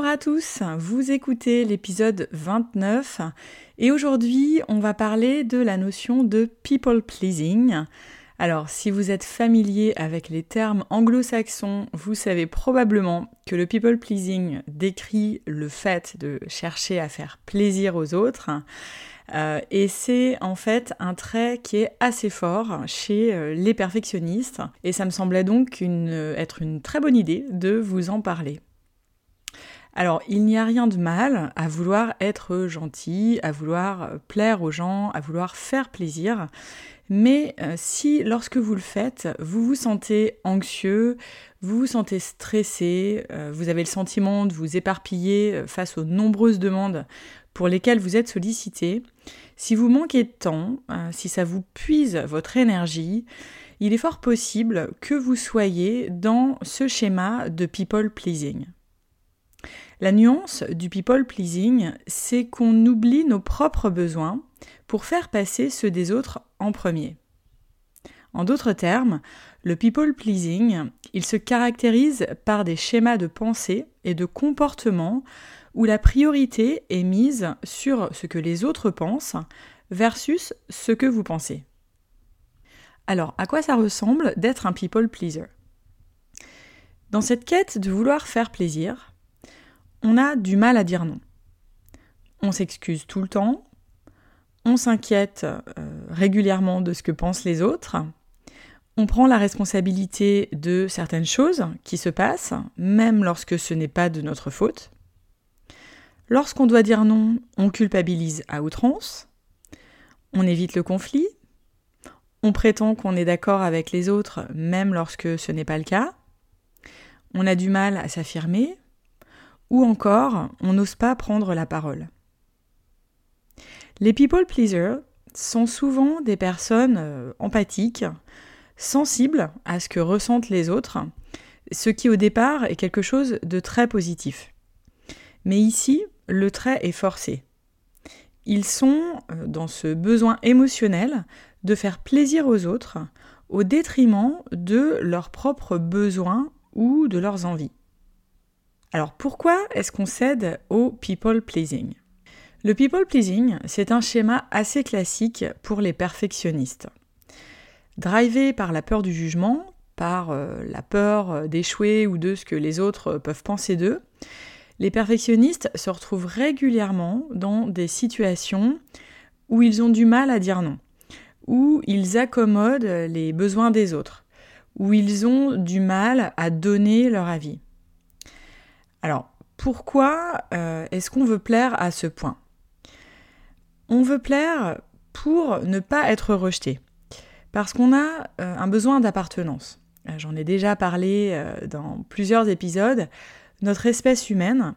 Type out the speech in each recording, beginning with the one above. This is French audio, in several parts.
Bonjour à tous, vous écoutez l'épisode 29 et aujourd'hui on va parler de la notion de people pleasing. Alors si vous êtes familier avec les termes anglo-saxons, vous savez probablement que le people pleasing décrit le fait de chercher à faire plaisir aux autres. Euh, et c'est en fait un trait qui est assez fort chez euh, les perfectionnistes. Et ça me semblait donc être une très bonne idée de vous en parler. Alors, il n'y a rien de mal à vouloir être gentil, à vouloir plaire aux gens, à vouloir faire plaisir. Mais euh, si lorsque vous le faites, vous vous sentez anxieux, vous vous sentez stressé, euh, vous avez le sentiment de vous éparpiller euh, face aux nombreuses demandes pour lesquelles vous êtes sollicité, si vous manquez de temps, si ça vous puise votre énergie, il est fort possible que vous soyez dans ce schéma de people pleasing. La nuance du people pleasing, c'est qu'on oublie nos propres besoins pour faire passer ceux des autres en premier. En d'autres termes, le people pleasing, il se caractérise par des schémas de pensée et de comportement où la priorité est mise sur ce que les autres pensent versus ce que vous pensez. Alors, à quoi ça ressemble d'être un people pleaser? Dans cette quête de vouloir faire plaisir, on a du mal à dire non. On s'excuse tout le temps, on s'inquiète euh, régulièrement de ce que pensent les autres, on prend la responsabilité de certaines choses qui se passent, même lorsque ce n'est pas de notre faute. Lorsqu'on doit dire non, on culpabilise à outrance, on évite le conflit, on prétend qu'on est d'accord avec les autres même lorsque ce n'est pas le cas, on a du mal à s'affirmer, ou encore, on n'ose pas prendre la parole. Les people pleasers sont souvent des personnes euh, empathiques, sensibles à ce que ressentent les autres, ce qui au départ est quelque chose de très positif. Mais ici, le trait est forcé. Ils sont euh, dans ce besoin émotionnel de faire plaisir aux autres au détriment de leurs propres besoins ou de leurs envies. Alors pourquoi est-ce qu'on cède au people pleasing? Le people pleasing, c'est un schéma assez classique pour les perfectionnistes. Drivé par la peur du jugement, par euh, la peur euh, d'échouer ou de ce que les autres peuvent penser d'eux, les perfectionnistes se retrouvent régulièrement dans des situations où ils ont du mal à dire non, où ils accommodent les besoins des autres, où ils ont du mal à donner leur avis. Alors, pourquoi euh, est-ce qu'on veut plaire à ce point? On veut plaire pour ne pas être rejeté, parce qu'on a euh, un besoin d'appartenance. Euh, j'en ai déjà parlé dans plusieurs épisodes. Notre espèce humaine,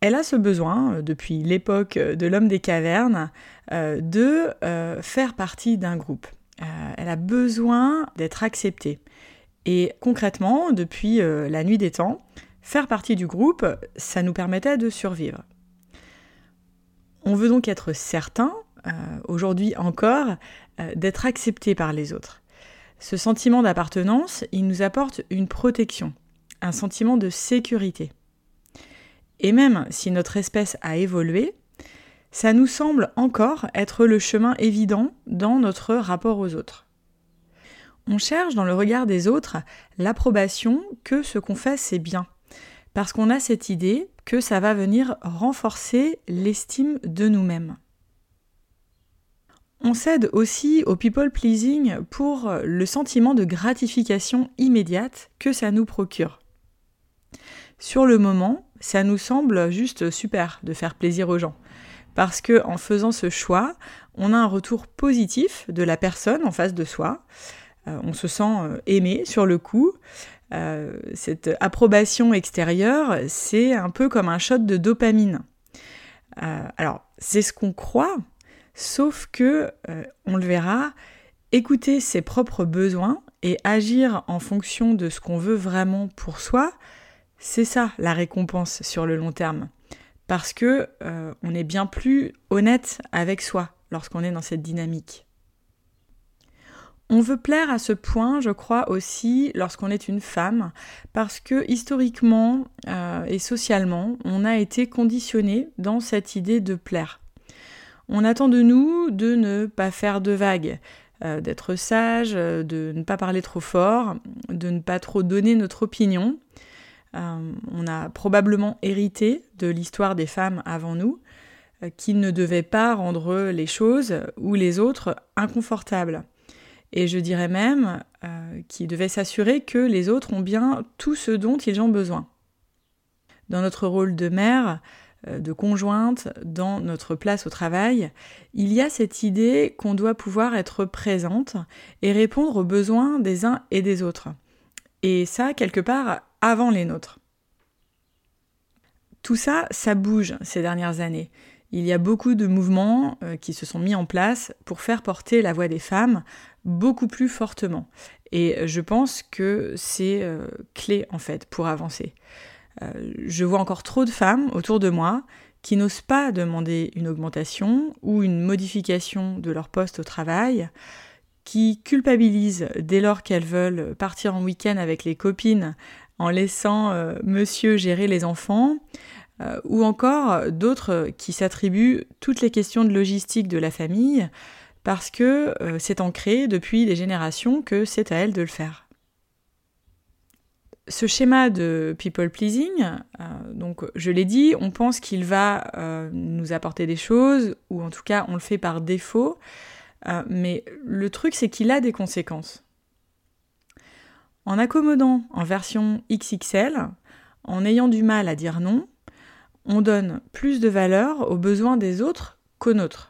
elle a ce besoin, depuis l'époque de l'homme des cavernes, de faire partie d'un groupe. elle a besoin d'être acceptée. Et concrètement, depuis la nuit des temps, Faire partie du groupe, ça nous permettait de survivre. On veut donc être certain, euh, aujourd'hui encore, euh, d'être accepté par les autres. Ce sentiment d'appartenance, il nous apporte une protection, un sentiment de sécurité. Et même si notre espèce a évolué, ça nous semble encore être le chemin évident dans notre rapport aux autres. On cherche dans le regard des autres l'approbation que ce qu'on fait c'est bien, parce qu'on a cette idée que ça va venir renforcer l'estime de nous-mêmes. On cède aussi au people pleasing pour le sentiment de gratification immédiate que ça nous procure. Sur le moment, ça nous semble juste super de faire plaisir aux gens. Parce que en faisant ce choix, on a un retour positif de la personne en face de soi. Euh, on se sent euh, aimé sur le coup. Euh, cette approbation extérieure, c'est un peu comme un shot de dopamine. alors, c'est ce qu'on croit, Sauf que, euh, on le verra, écouter ses propres besoins et agir en fonction de ce qu'on veut vraiment pour soi, c'est ça la récompense sur le long terme. Parce que euh, on est bien plus honnête avec soi lorsqu'on est dans cette dynamique. On veut plaire à ce point, je crois aussi, lorsqu'on est une femme, parce que historiquement euh, et socialement, on a été conditionné dans cette idée de plaire. On attend de nous de ne pas faire de vagues, euh, d'être sage, euh, de ne pas parler trop fort, de ne pas trop donner notre opinion. On a probablement hérité de l'histoire des femmes avant nous, qui ne devaient pas rendre les choses ou les autres inconfortables. Et je dirais même qui devaient s'assurer que les autres ont bien tout ce dont ils ont besoin. Dans notre rôle de mère, euh, de conjointe dans notre place au travail, il y a cette idée qu'on doit pouvoir être présente et répondre aux besoins des uns et des autres. Et ça, quelque part, avant les nôtres. Tout ça, ça bouge ces dernières années. Il y a beaucoup de mouvements euh, qui se sont mis en place pour faire porter la voix des femmes beaucoup plus fortement. Et je pense que c'est euh, clé en fait pour avancer. Euh, je vois encore trop de femmes autour de moi qui n'osent pas demander une augmentation ou une modification de leur poste au travail, qui culpabilisent dès lors qu'elles veulent partir en week-end avec les copines en laissant euh, monsieur gérer les enfants, euh, ou encore d'autres qui s'attribuent toutes les questions de logistique de la famille parce que c'est ancré depuis des générations que c'est à elles de le faire ce schéma de people pleasing, euh, donc je l'ai dit, on pense qu'il va euh, nous apporter des choses, ou en tout cas on le fait par défaut, euh, mais le truc c'est qu'il a des conséquences. En accommodant en version XXL, en ayant du mal à dire non, on donne plus de valeur aux besoins des autres qu'aux nôtres.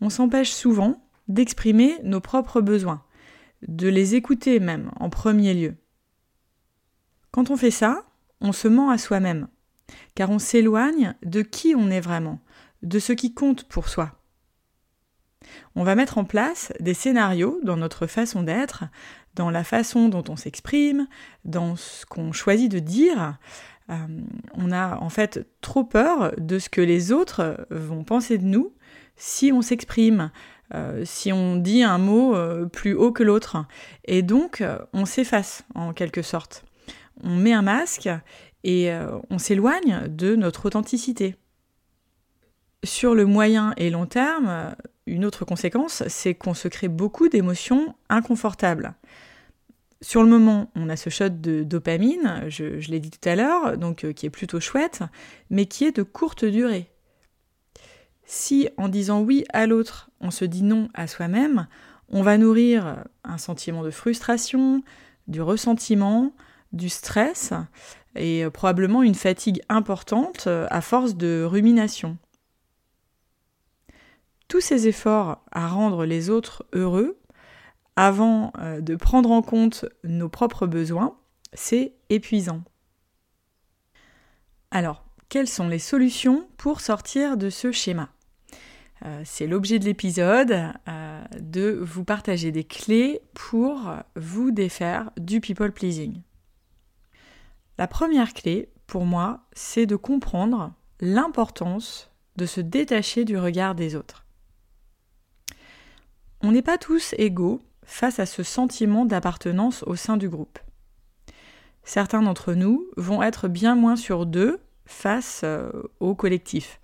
On s'empêche souvent d'exprimer nos propres besoins, de les écouter même en premier lieu. Quand on fait ça, on se ment à soi-même, car on s'éloigne de qui on est vraiment, de ce qui compte pour soi. On va mettre en place des scénarios dans notre façon d'être, dans la façon dont on s'exprime, dans ce qu'on choisit de dire. Euh, on a en fait trop peur de ce que les autres vont penser de nous si on s'exprime, euh, si on dit un mot euh, plus haut que l'autre. Et donc, on s'efface en quelque sorte on met un masque et euh, on s'éloigne de notre authenticité. Sur le moyen et long terme, une autre conséquence, c'est qu'on se crée beaucoup d'émotions inconfortables. Sur le moment, on a ce shot de dopamine, je, l'ai dit tout à l'heure, donc euh, qui est plutôt chouette, mais qui est de courte durée. Si en disant oui à l'autre, on se dit non à soi-même, on va nourrir un sentiment de frustration, du ressentiment, du stress et euh, probablement une fatigue importante euh, à force de rumination. Tous ces efforts à rendre les autres heureux avant euh, de prendre en compte nos propres besoins, c'est épuisant. Alors, quelles sont les solutions pour sortir de ce schéma? C'est l'objet de l'épisode, de vous partager des clés pour vous défaire du people pleasing. La première clé, pour moi, c'est de comprendre l'importance de se détacher du regard des autres. On n'est pas tous égaux face à ce sentiment d'appartenance au sein du groupe. Certains d'entre nous vont être bien moins sur deux face euh, au collectif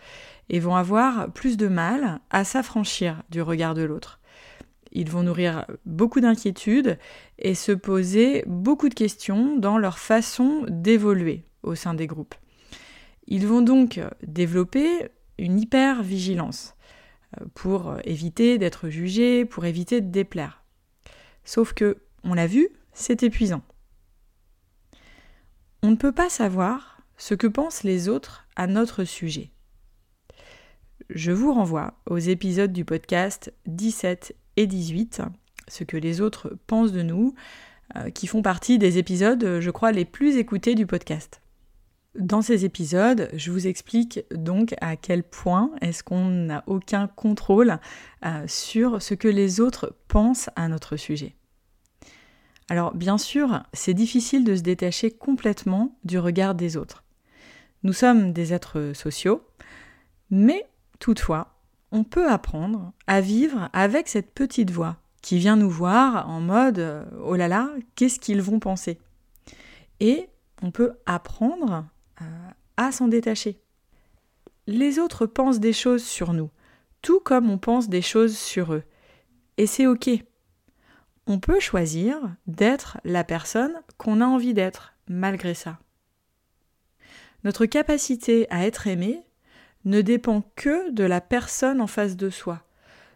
et vont avoir plus de mal à s'affranchir du regard de l'autre. ils vont nourrir beaucoup d'inquiétudes et se poser beaucoup de questions dans leur façon d'évoluer au sein des groupes. Ils vont donc développer une hyper-vigilance euh, pour éviter d'être jugés, pour éviter de déplaire. Sauf que, on l'a vu, c'est épuisant. On ne peut pas savoir ce que pensent les autres à notre sujet. Je vous renvoie aux épisodes du podcast 17 et 18, ce que les autres pensent de nous, euh, qui font partie des épisodes, je crois, les plus écoutés du podcast. Dans ces épisodes, je vous explique donc à quel point est-ce qu'on n'a aucun contrôle euh, sur ce que les autres pensent à notre sujet. Alors bien sûr, c'est difficile de se détacher complètement du regard des autres. Nous sommes des êtres sociaux, mais toutefois, on peut apprendre à vivre avec cette petite voix qui vient nous voir en mode euh, oh là là, qu'est-ce qu'ils vont penser? Et on peut apprendre euh, à s'en détacher. Les autres pensent des choses sur nous, tout comme on pense des choses sur eux. Et c'est OK. On peut choisir d'être la personne qu'on a envie d'être, malgré ça. Notre capacité à être aimé ne dépend que de la personne en face de soi,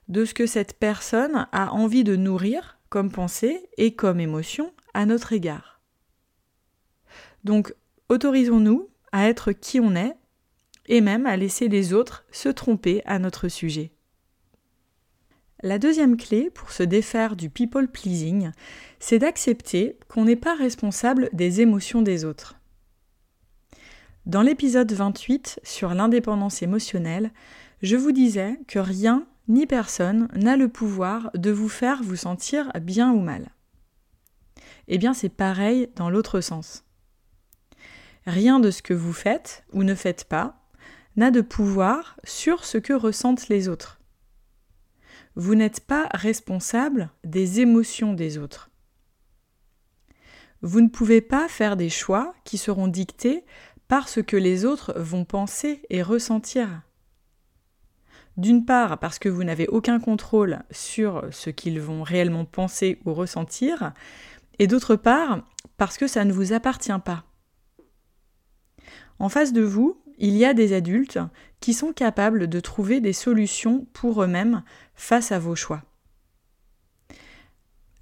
de ce que cette personne a envie de nourrir comme pensée et comme émotion à notre égard. Donc, autorisons-nous à être qui on est et même à laisser les autres se tromper à notre sujet. La deuxième clé pour se défaire du people pleasing, c'est d'accepter qu'on n'est pas responsable des émotions des autres. Dans l'épisode 28 sur l'indépendance émotionnelle, je vous disais que rien ni personne n'a le pouvoir de vous faire vous sentir bien ou mal. Eh bien c'est pareil dans l'autre sens. Rien de ce que vous faites ou ne faites pas n'a de pouvoir sur ce que ressentent les autres. Vous n'êtes pas responsable des émotions des autres. Vous ne pouvez pas faire des choix qui seront dictés par ce que les autres vont penser et ressentir. D'une part parce que vous n'avez aucun contrôle sur ce qu'ils vont réellement penser ou ressentir, et d'autre part parce que ça ne vous appartient pas. En face de vous, il y a des adultes qui sont capables de trouver des solutions pour eux-mêmes face à vos choix.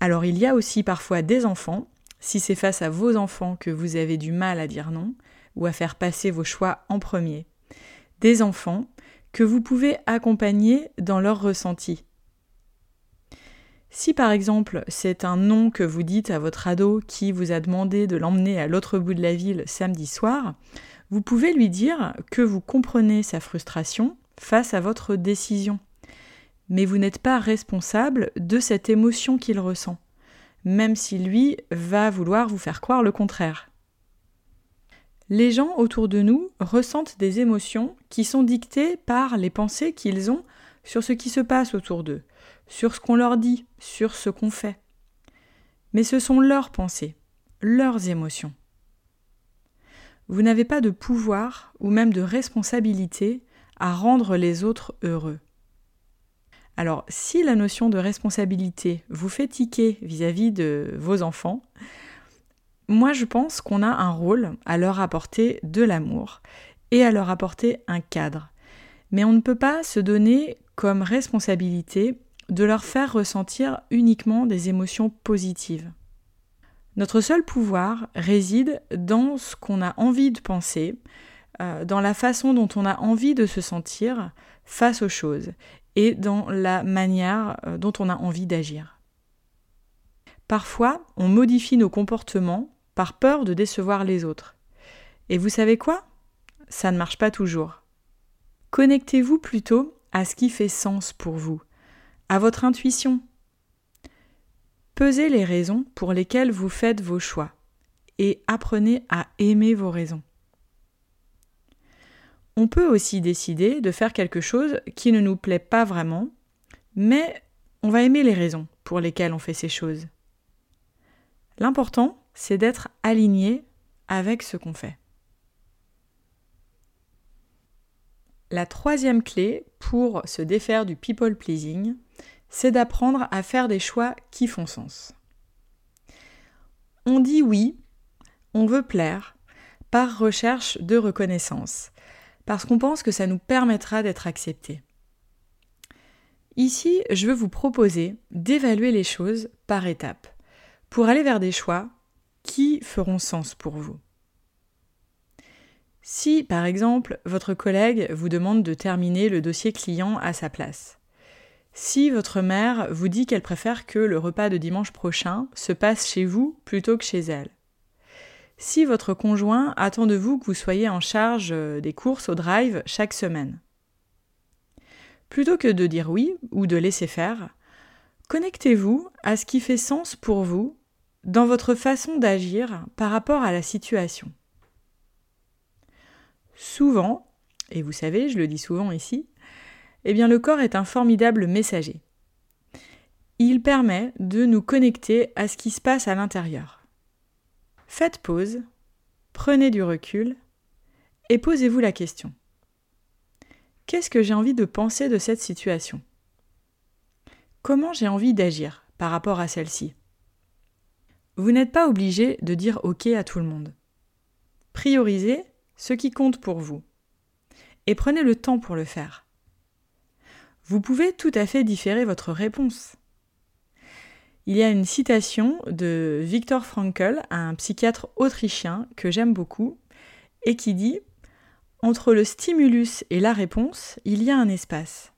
Alors il y a aussi parfois des enfants, si c'est face à vos enfants que vous avez du mal à dire non, ou à faire passer vos choix en premier. Des enfants que vous pouvez accompagner dans leur ressenti. Si par exemple c'est un non que vous dites à votre ado qui vous a demandé de l'emmener à l'autre bout de la ville samedi soir, vous pouvez lui dire que vous comprenez sa frustration face à votre décision. Mais vous n'êtes pas responsable de cette émotion qu'il ressent, même si lui va vouloir vous faire croire le contraire. Les gens autour de nous ressentent des émotions qui sont dictées par les pensées qu'ils ont sur ce qui se passe autour d'eux, sur ce qu'on leur dit, sur ce qu'on fait. Mais ce sont leurs pensées, leurs émotions. Vous n'avez pas de pouvoir ou même de responsabilité à rendre les autres heureux. Alors, si la notion de responsabilité vous fait tiquer vis-à-vis de vos enfants, moi je pense qu'on a un rôle à leur apporter de l'amour et à leur apporter un cadre. Mais on ne peut pas se donner comme responsabilité de leur faire ressentir uniquement des émotions positives. Notre seul pouvoir réside dans ce qu'on a envie de penser, euh, dans la façon dont on a envie de se sentir face aux choses et dans la manière euh, dont on a envie d'agir. Parfois, on modifie nos comportements par peur de décevoir les autres. Et vous savez quoi? Ça ne marche pas toujours. Connectez-vous plutôt à ce qui fait sens pour vous, à votre intuition, Pesez les raisons pour lesquelles vous faites vos choix et apprenez à aimer vos raisons. On peut aussi décider de faire quelque chose qui ne nous plaît pas vraiment, mais on va aimer les raisons pour lesquelles on fait ces choses. L'important, c'est d'être aligné avec ce qu'on fait. La troisième clé pour se défaire du people pleasing, c'est d'apprendre à faire des choix qui font sens. On dit oui, on veut plaire, par recherche de reconnaissance, parce qu'on pense que ça nous permettra d'être acceptés. Ici, je veux vous proposer d'évaluer les choses par étapes, pour aller vers des choix qui feront sens pour vous? Si, par exemple, votre collègue vous demande de terminer le dossier client à sa place, si votre mère vous dit qu'elle préfère que le repas de dimanche prochain se passe chez vous plutôt que chez elle, si votre conjoint attend de vous que vous soyez en charge euh, des courses au drive chaque semaine. Plutôt que de dire oui ou de laisser faire, connectez-vous à ce qui fait sens pour vous dans votre façon d'agir par rapport à la situation. Souvent, et vous savez, je le dis souvent ici, eh bien le corps est un formidable messager. Il permet de nous connecter à ce qui se passe à l'intérieur. Faites pause, prenez du recul et posez-vous la question. Qu'est-ce que j'ai envie de penser de cette situation? Comment j'ai envie d'agir par rapport à celle-ci? Vous n'êtes pas obligé de dire OK à tout le monde. Priorisez ce qui compte pour vous et prenez le temps pour le faire. Vous pouvez tout à fait différer votre réponse il y a une citation de Viktor Frankl, un psychiatre autrichien que j'aime beaucoup, et qui dit Entre le stimulus et la réponse, il y a un espace.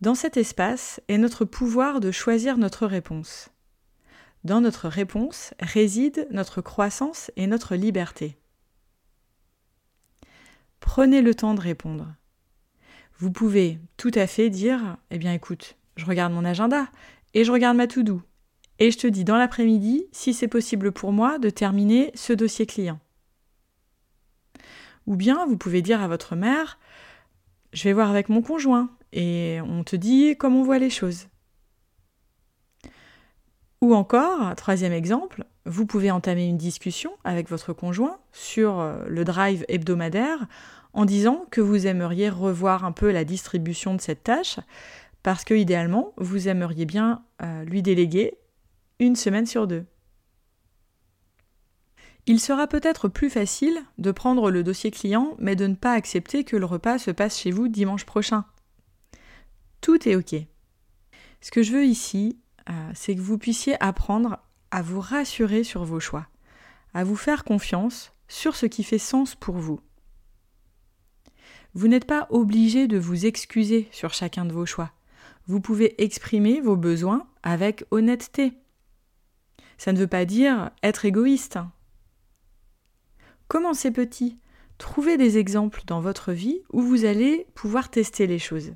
Dans cet espace est notre pouvoir de choisir notre réponse. Dans notre réponse réside notre croissance et notre liberté. Prenez le temps de répondre. Vous pouvez tout à fait dire Eh bien écoute, je regarde mon agenda et je regarde ma to-do et je te dis dans l'après-midi si c'est possible pour moi de terminer ce dossier client. Ou bien vous pouvez dire à votre mère, je vais voir avec mon conjoint et on te dit comment on voit les choses. Ou encore, troisième exemple, vous pouvez entamer une discussion avec votre conjoint sur euh, le drive hebdomadaire en disant que vous aimeriez revoir un peu la distribution de cette tâche parce que idéalement vous aimeriez bien euh, lui déléguer une semaine sur deux. Il sera peut-être plus facile de prendre le dossier client, mais de ne pas accepter que le repas se passe chez vous dimanche prochain. Tout est OK. Ce que je veux ici, c'est que vous puissiez apprendre à vous rassurer sur vos choix, à vous faire confiance sur ce qui fait sens pour vous. Vous n'êtes pas obligé de vous excuser sur chacun de vos choix. Vous pouvez exprimer vos besoins avec honnêteté. Ça ne veut pas dire être égoïste. Commencez petit. Trouvez des exemples dans votre vie où vous allez pouvoir tester les choses.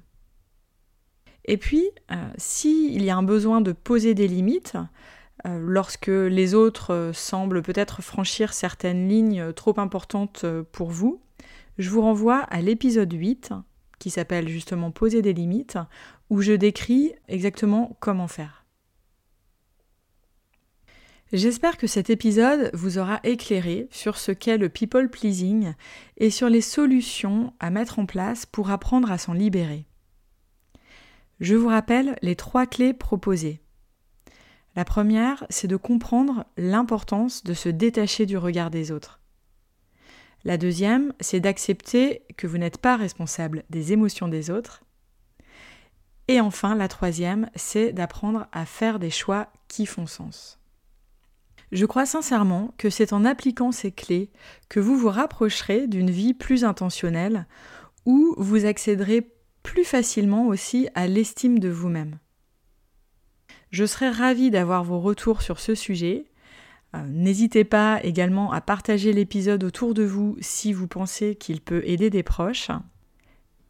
Et puis, euh, s'il y a un besoin de poser des limites, euh, lorsque les autres euh, semblent peut-être franchir certaines lignes trop importantes pour vous, je vous renvoie à l'épisode 8, qui s'appelle justement Poser des limites, où je décris exactement comment faire. J'espère que cet épisode vous aura éclairé sur ce qu'est le people pleasing et sur les solutions à mettre en place pour apprendre à s'en libérer. Je vous rappelle les trois clés proposées. La première, c'est de comprendre l'importance de se détacher du regard des autres. La deuxième, c'est d'accepter que vous n'êtes pas responsable des émotions des autres. Et enfin, la troisième, c'est d'apprendre à faire des choix qui font sens. Je crois sincèrement que c'est en appliquant ces clés que vous vous rapprocherez d'une vie plus intentionnelle, où vous accéderez plus facilement aussi à l'estime de vous-même. Je serais ravie d'avoir vos retours sur ce sujet. Euh, n'hésitez pas également à partager l'épisode autour de vous si vous pensez qu'il peut aider des proches.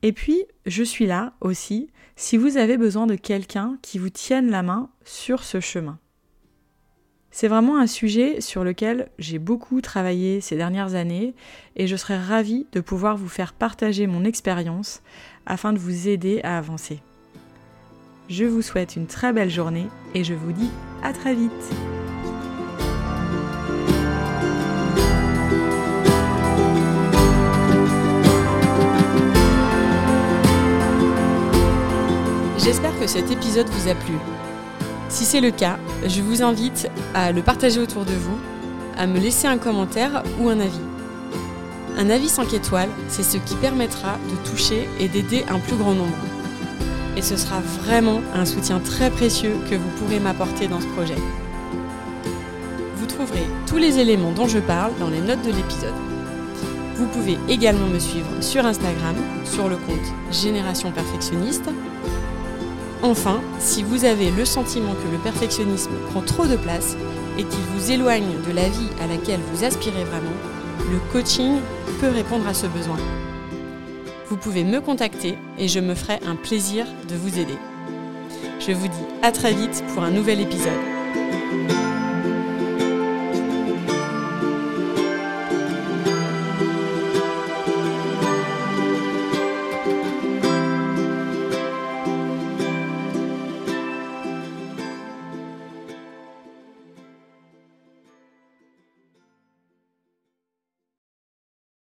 Et puis, je suis là aussi si vous avez besoin de quelqu'un qui vous tienne la main sur ce chemin. C'est vraiment un sujet sur lequel j'ai beaucoup travaillé ces dernières années et je serais ravie de pouvoir vous faire partager mon expérience afin de vous aider à avancer. Je vous souhaite une très belle journée et je vous dis à très vite. J'espère que cet épisode vous a plu. Si c'est le cas, je vous invite à le partager autour de vous, à me laisser un commentaire ou un avis. Un avis 5 étoiles, c'est ce qui permettra de toucher et d'aider un plus grand nombre. Et ce sera vraiment un soutien très précieux que vous pourrez m'apporter dans ce projet. Vous trouverez tous les éléments dont je parle dans les notes de l'épisode. Vous pouvez également me suivre sur Instagram, sur le compte Génération Perfectionniste. Enfin, si vous avez le sentiment que le perfectionnisme prend trop de place et qu'il vous éloigne de la vie à laquelle vous aspirez vraiment, le coaching peut répondre à ce besoin. Vous pouvez me contacter et je me ferai un plaisir de vous aider. Je vous dis à très vite pour un nouvel épisode.